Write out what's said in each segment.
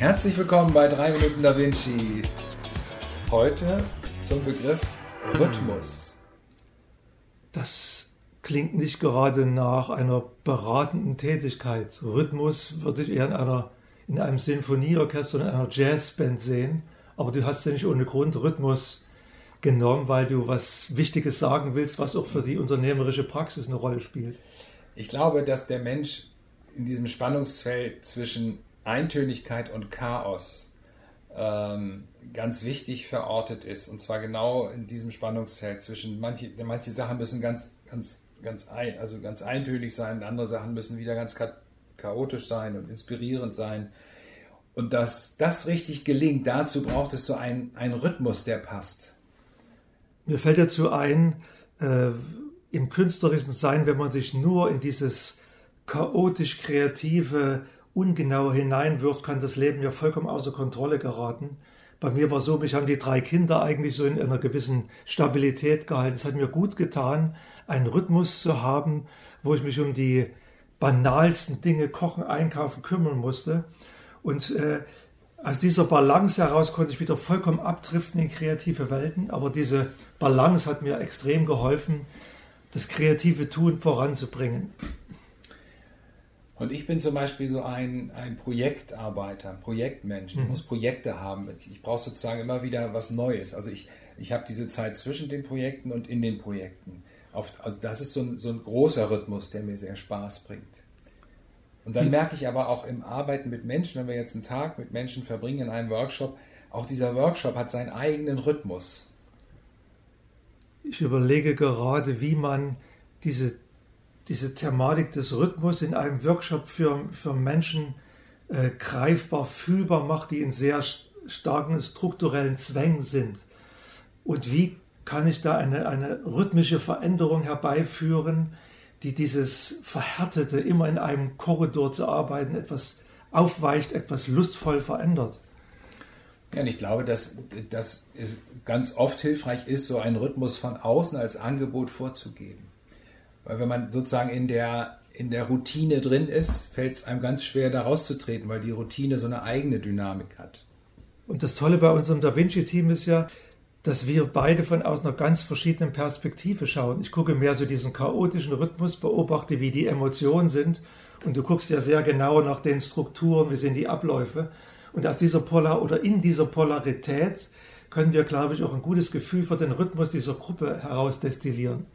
Herzlich willkommen bei 3 Minuten Da Vinci. Heute zum Begriff Rhythmus. Das klingt nicht gerade nach einer beratenden Tätigkeit. Rhythmus würde ich eher in, einer, in einem Sinfonieorchester oder einer Jazzband sehen. Aber du hast ja nicht ohne Grund Rhythmus genommen, weil du was Wichtiges sagen willst, was auch für die unternehmerische Praxis eine Rolle spielt. Ich glaube, dass der Mensch in diesem Spannungsfeld zwischen Eintönigkeit und Chaos ähm, ganz wichtig verortet ist. Und zwar genau in diesem Spannungsfeld zwischen manche, manche Sachen müssen ganz, ganz, ganz ein, also ganz eintönig sein, andere Sachen müssen wieder ganz chaotisch sein und inspirierend sein. Und dass das richtig gelingt, dazu braucht es so einen, einen Rhythmus, der passt. Mir fällt dazu ein, äh, im künstlerischen Sein, wenn man sich nur in dieses chaotisch kreative ungenau hineinwirft, kann das Leben ja vollkommen außer Kontrolle geraten. Bei mir war so, mich haben die drei Kinder eigentlich so in einer gewissen Stabilität gehalten. Es hat mir gut getan, einen Rhythmus zu haben, wo ich mich um die banalsten Dinge, Kochen, Einkaufen kümmern musste. Und äh, aus dieser Balance heraus konnte ich wieder vollkommen abdriften in kreative Welten. Aber diese Balance hat mir extrem geholfen, das kreative Tun voranzubringen. Und ich bin zum Beispiel so ein, ein Projektarbeiter, Projektmensch. Ich mhm. muss Projekte haben. Ich brauche sozusagen immer wieder was Neues. Also ich, ich habe diese Zeit zwischen den Projekten und in den Projekten. Auf, also das ist so ein, so ein großer Rhythmus, der mir sehr Spaß bringt. Und dann merke ich aber auch im Arbeiten mit Menschen, wenn wir jetzt einen Tag mit Menschen verbringen in einem Workshop, auch dieser Workshop hat seinen eigenen Rhythmus. Ich überlege gerade, wie man diese diese Thematik des Rhythmus in einem Workshop für, für Menschen äh, greifbar, fühlbar macht, die in sehr starken strukturellen Zwängen sind. Und wie kann ich da eine, eine rhythmische Veränderung herbeiführen, die dieses Verhärtete, immer in einem Korridor zu arbeiten, etwas aufweicht, etwas lustvoll verändert? Ja, und ich glaube, dass das ganz oft hilfreich ist, so einen Rhythmus von außen als Angebot vorzugeben. Weil wenn man sozusagen in der, in der Routine drin ist, fällt es einem ganz schwer, da rauszutreten, weil die Routine so eine eigene Dynamik hat. Und das Tolle bei unserem Da Vinci-Team ist ja, dass wir beide von aus einer ganz verschiedenen Perspektive schauen. Ich gucke mehr so diesen chaotischen Rhythmus, beobachte, wie die Emotionen sind. Und du guckst ja sehr genau nach den Strukturen, wie sind die Abläufe. Und aus dieser Polar oder in dieser Polarität können wir, glaube ich, auch ein gutes Gefühl für den Rhythmus dieser Gruppe herausdestillieren.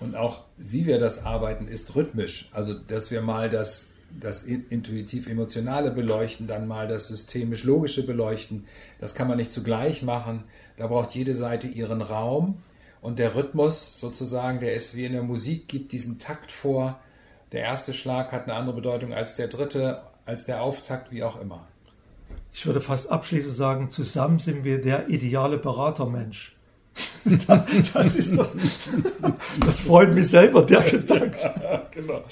Und auch wie wir das arbeiten, ist rhythmisch. Also, dass wir mal das, das intuitiv-emotionale beleuchten, dann mal das systemisch-logische beleuchten. Das kann man nicht zugleich machen. Da braucht jede Seite ihren Raum. Und der Rhythmus sozusagen, der ist wie in der Musik, gibt diesen Takt vor. Der erste Schlag hat eine andere Bedeutung als der dritte, als der Auftakt, wie auch immer. Ich würde fast abschließend sagen, zusammen sind wir der ideale Beratermensch. das ist doch, das freut mich selber, der Gedanke. genau.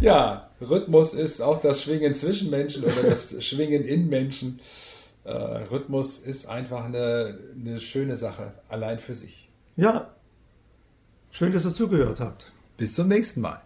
Ja, Rhythmus ist auch das Schwingen zwischen Menschen oder das Schwingen in Menschen. Äh, Rhythmus ist einfach eine, eine schöne Sache, allein für sich. Ja, schön, dass ihr zugehört habt. Bis zum nächsten Mal.